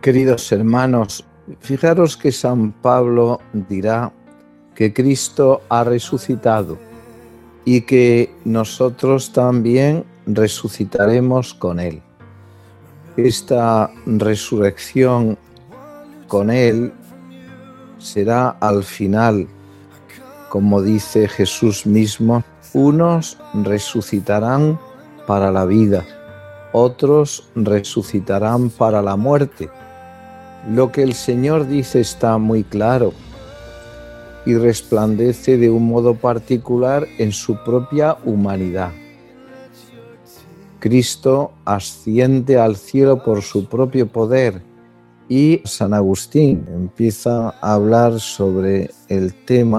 Queridos hermanos, fijaros que San Pablo dirá que Cristo ha resucitado y que nosotros también resucitaremos con Él. Esta resurrección con Él será al final, como dice Jesús mismo, unos resucitarán para la vida, otros resucitarán para la muerte lo que el Señor dice está muy claro y resplandece de un modo particular en su propia humanidad. Cristo asciende al cielo por su propio poder y San Agustín empieza a hablar sobre el tema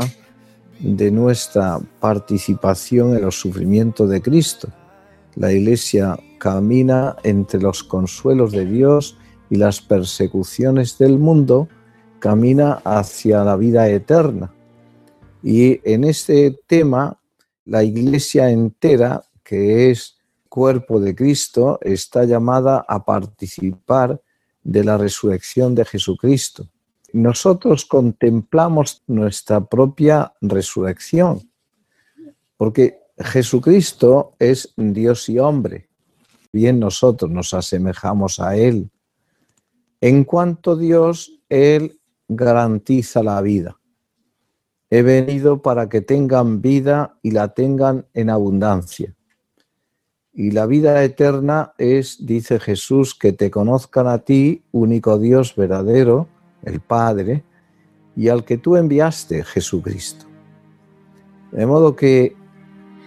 de nuestra participación en los sufrimientos de Cristo. La Iglesia camina entre los consuelos de Dios y las persecuciones del mundo, camina hacia la vida eterna. Y en este tema, la iglesia entera, que es cuerpo de Cristo, está llamada a participar de la resurrección de Jesucristo. Nosotros contemplamos nuestra propia resurrección, porque Jesucristo es Dios y hombre. Bien nosotros nos asemejamos a Él, en cuanto a Dios, Él garantiza la vida. He venido para que tengan vida y la tengan en abundancia. Y la vida eterna es, dice Jesús, que te conozcan a ti, único Dios verdadero, el Padre, y al que tú enviaste, Jesucristo. De modo que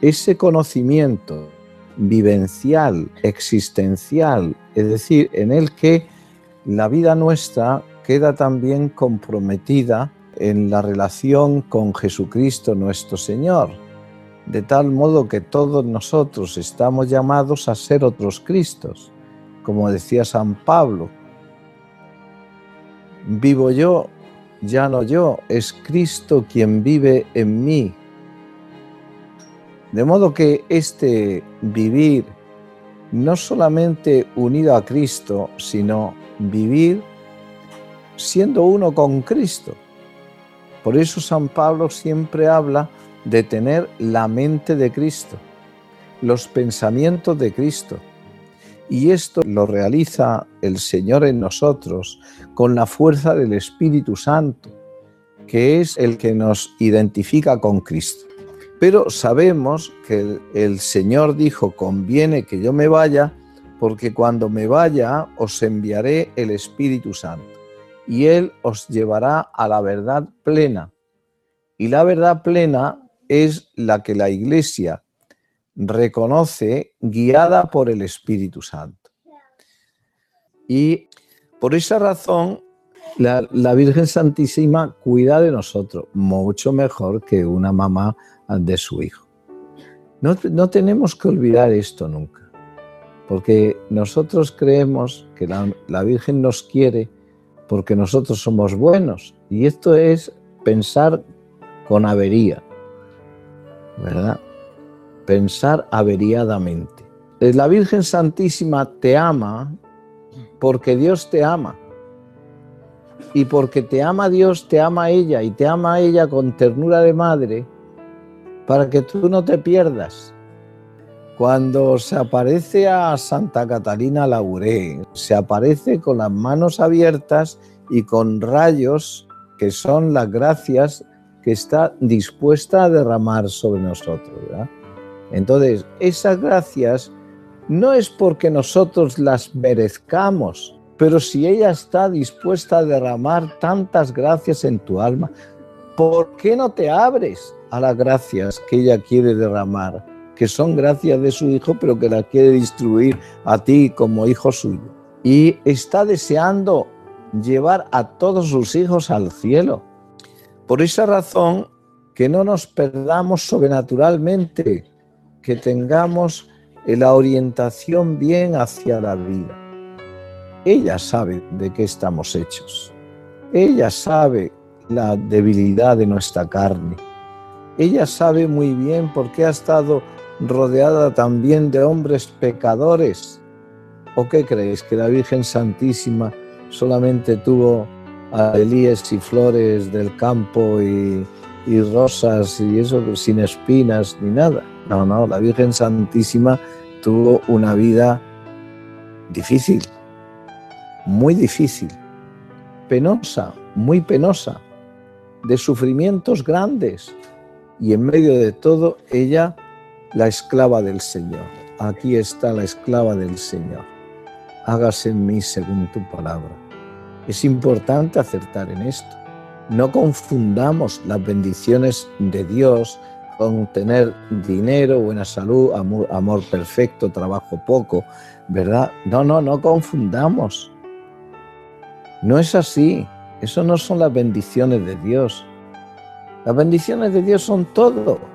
ese conocimiento vivencial, existencial, es decir, en el que la vida nuestra queda también comprometida en la relación con Jesucristo nuestro Señor, de tal modo que todos nosotros estamos llamados a ser otros Cristos, como decía San Pablo. Vivo yo, ya no yo, es Cristo quien vive en mí. De modo que este vivir no solamente unido a Cristo, sino vivir siendo uno con Cristo. Por eso San Pablo siempre habla de tener la mente de Cristo, los pensamientos de Cristo. Y esto lo realiza el Señor en nosotros con la fuerza del Espíritu Santo, que es el que nos identifica con Cristo. Pero sabemos que el, Señor dijo, conviene que yo me vaya, porque cuando me vaya os enviaré el Espíritu Santo, y Él os llevará a la verdad plena. Y la verdad plena es la que la Iglesia reconoce guiada por el Espíritu Santo. Y por esa razón, la, Virgen Santísima cuida de nosotros mucho mejor que una mamá de su hijo. no tenemos que olvidar esto nunca porque nosotros creemos que la, Virgen nos quiere porque nosotros somos buenos. Y esto es pensar con avería, ¿verdad? Pensar averiadamente. La Virgen Santísima te ama porque Dios te ama. Y porque te ama Dios, te ama ella y te ama ella con ternura de madre para que tú no te pierdas cuando se aparece a Santa Catalina Lauré, se aparece con las manos abiertas y con rayos que son las gracias que está dispuesta a derramar sobre nosotros. Entonces, esas gracias no es porque nosotros las merezcamos, pero si ella está dispuesta a derramar tantas gracias en tu alma, ¿por qué no te abres a las gracias que ella quiere derramar? Que son gracias de su Hijo, pero que la quiere distribuir a ti como hijo suyo. Y está deseando llevar a todos sus hijos al cielo. Por esa razón, que no nos perdamos sobrenaturalmente, que tengamos la orientación bien hacia la vida. Ella sabe de qué estamos hechos. Ella sabe la debilidad de nuestra carne. Ella sabe muy bien por qué ha estado rodeada también de hombres pecadores? ¿O qué creéis? ¿Que la Virgen Santísima solamente tuvo elíes y flores del campo y rosas y eso sin espinas ni nada. No, no, la Virgen Santísima tuvo una vida difícil, muy difícil, penosa, muy penosa, de sufrimientos grandes. Y en medio de todo, ella, la esclava del Señor. Aquí está la esclava del Señor. Hágase en mí según tu palabra. Es importante acertar en esto. No confundamos las bendiciones de Dios con tener dinero, buena salud, amor, amor perfecto, trabajo poco, ¿verdad? No, no, no confundamos. No es así. Eso no son las bendiciones de Dios. Las bendiciones de Dios son todo.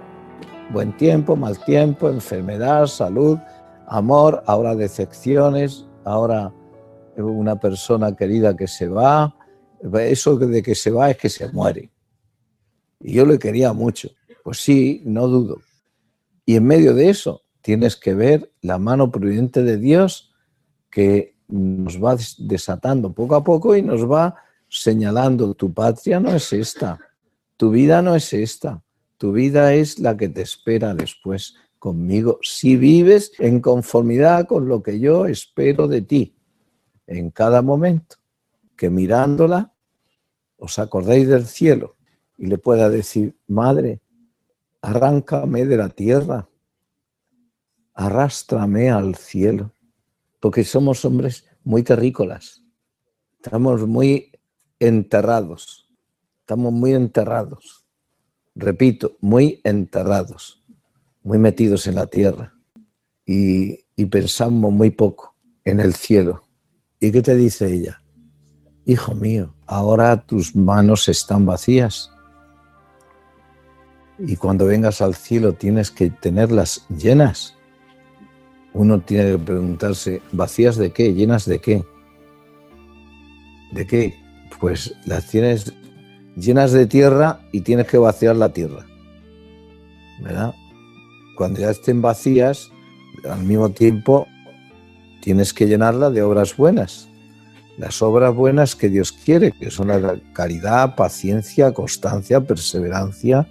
Buen tiempo, mal tiempo, enfermedad, salud, amor, ahora decepciones, ahora una persona querida que se va. Eso de que se va es que se muere. Y yo le quería mucho. Pues sí, no dudo. Y en medio de eso tienes que ver la mano prudente de Dios que nos va desatando poco a poco y nos va señalando, tu patria no es esta, tu vida no es esta, tu vida es la que te espera después conmigo, si vives en conformidad con lo que yo espero de ti en cada momento, que mirándola os acordéis del cielo y le pueda decir, Madre, arráncame de la tierra, arrástrame al cielo, porque somos hombres muy terrícolas, estamos muy enterrados, estamos muy enterrados, repito, muy enterrados, muy metidos en la tierra y, pensamos muy poco en el cielo. ¿Y qué te dice ella? Hijo mío, ahora tus manos están vacías y cuando vengas al cielo tienes que tenerlas llenas. Uno tiene que preguntarse, ¿vacías de qué? ¿Llenas de qué? ¿De qué? Pues las tienes llenas de tierra y tienes que vaciar la tierra. ¿Verdad? Cuando ya estén vacías, al mismo tiempo tienes que llenarla de obras buenas. Las obras buenas que Dios quiere, que son la caridad, paciencia, constancia, perseverancia,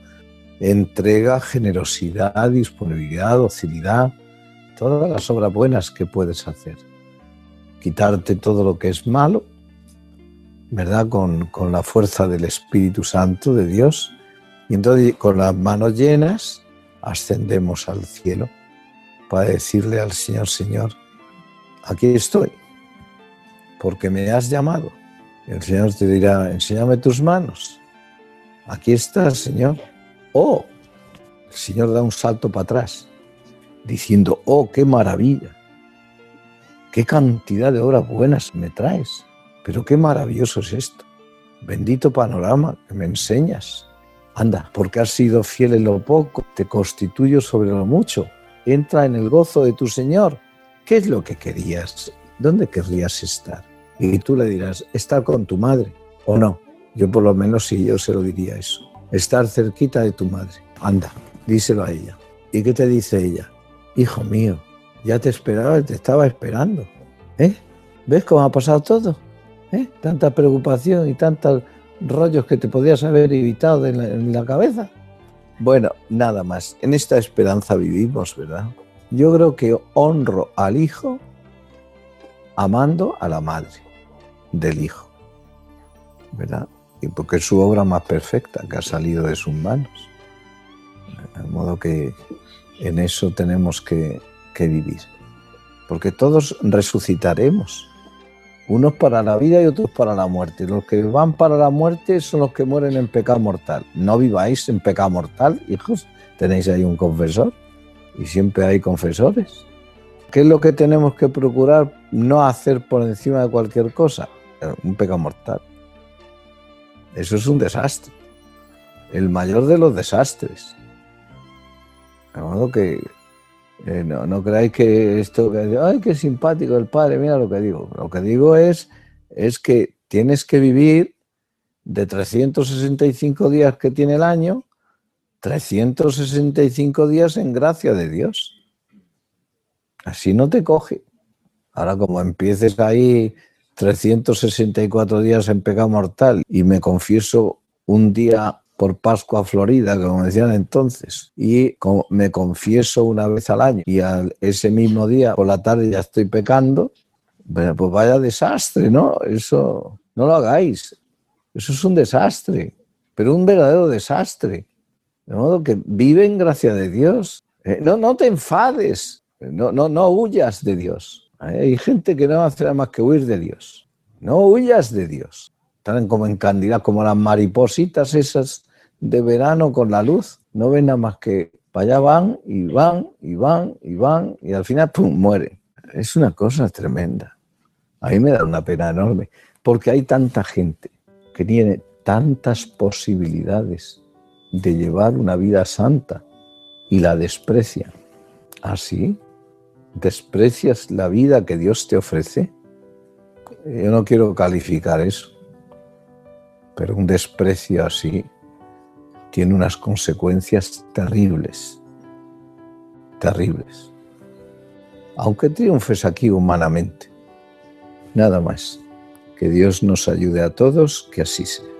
entrega, generosidad, disponibilidad, docilidad, todas las obras buenas que puedes hacer. Quitarte todo lo que es malo, ¿verdad? Con, con la fuerza del Espíritu Santo de Dios. Y entonces con las manos llenas ascendemos al cielo para decirle al Señor, Señor, aquí estoy, porque me has llamado. el Señor te dirá, enséñame tus manos. Aquí estás, Señor oh, el Señor da un salto para atrás, diciendo, oh, qué maravilla, qué cantidad de obras buenas me traes, pero qué maravilloso es esto. Bendito panorama que me enseñas. Anda, porque has sido fiel en lo poco, te constituyo sobre lo mucho. Entra en el gozo de tu Señor. ¿Qué es lo que querías? ¿Dónde querrías estar? Y tú le dirás, estar con tu madre. ¿O no? Yo por lo menos sí, yo se lo diría eso estar cerquita de tu madre. Anda, díselo a ella. ¿Y qué te dice ella? Hijo mío, ya te esperaba, te estaba esperando. ¿Eh? ¿Ves cómo ha pasado todo? ¿Eh? Tanta preocupación y tantos rollos que te podías haber evitado en la cabeza. Bueno, nada más. En esta esperanza vivimos, ¿verdad? Yo creo que honro al hijo amando a la madre del hijo, ¿verdad? y porque es su obra más perfecta que ha salido de sus manos. De modo que en eso tenemos que, vivir. Porque todos resucitaremos, unos para la vida y otros para la muerte. Los que van para la muerte son los que mueren en pecado mortal. No viváis en pecado mortal, hijos. Tenéis ahí un confesor y siempre hay confesores. ¿Qué es lo que tenemos que procurar no hacer por encima de cualquier cosa? Un pecado mortal. Eso es un desastre. El mayor de los desastres. De modo que eh, no, no, creáis que esto, que, ay, qué simpático el padre, mira lo que digo. Lo que digo es, es que tienes que vivir de 365 días que tiene el año, 365 días en gracia de Dios. Así no te coge. Ahora como empieces ahí 364 días en pecado mortal y me confieso un día por Pascua Florida, como decían entonces, y me confieso una vez al año y ese mismo día por la tarde ya estoy pecando, pues vaya desastre, ¿no? Eso no lo hagáis. Eso es un desastre, pero un verdadero desastre. De modo que vive en gracia de Dios. Eh, no, no te enfades, no, no, no huyas de Dios. Hay gente que no hace nada más que huir de Dios. No huyas de Dios. Están como en candidad, como las maripositas esas de verano con la luz. No ven nada más que para allá van y van y van y van y al final, ¡pum!, mueren. Es una cosa tremenda. A mí me da una pena enorme porque hay tanta gente que tiene tantas posibilidades de llevar una vida santa y la desprecian. ¿Así? ¿Ah, ¿Desprecias la vida que Dios te ofrece? Yo no quiero calificar eso, pero un desprecio así tiene unas consecuencias terribles, terribles. Aunque triunfes aquí humanamente, nada más. Que Dios nos ayude a todos, que así sea.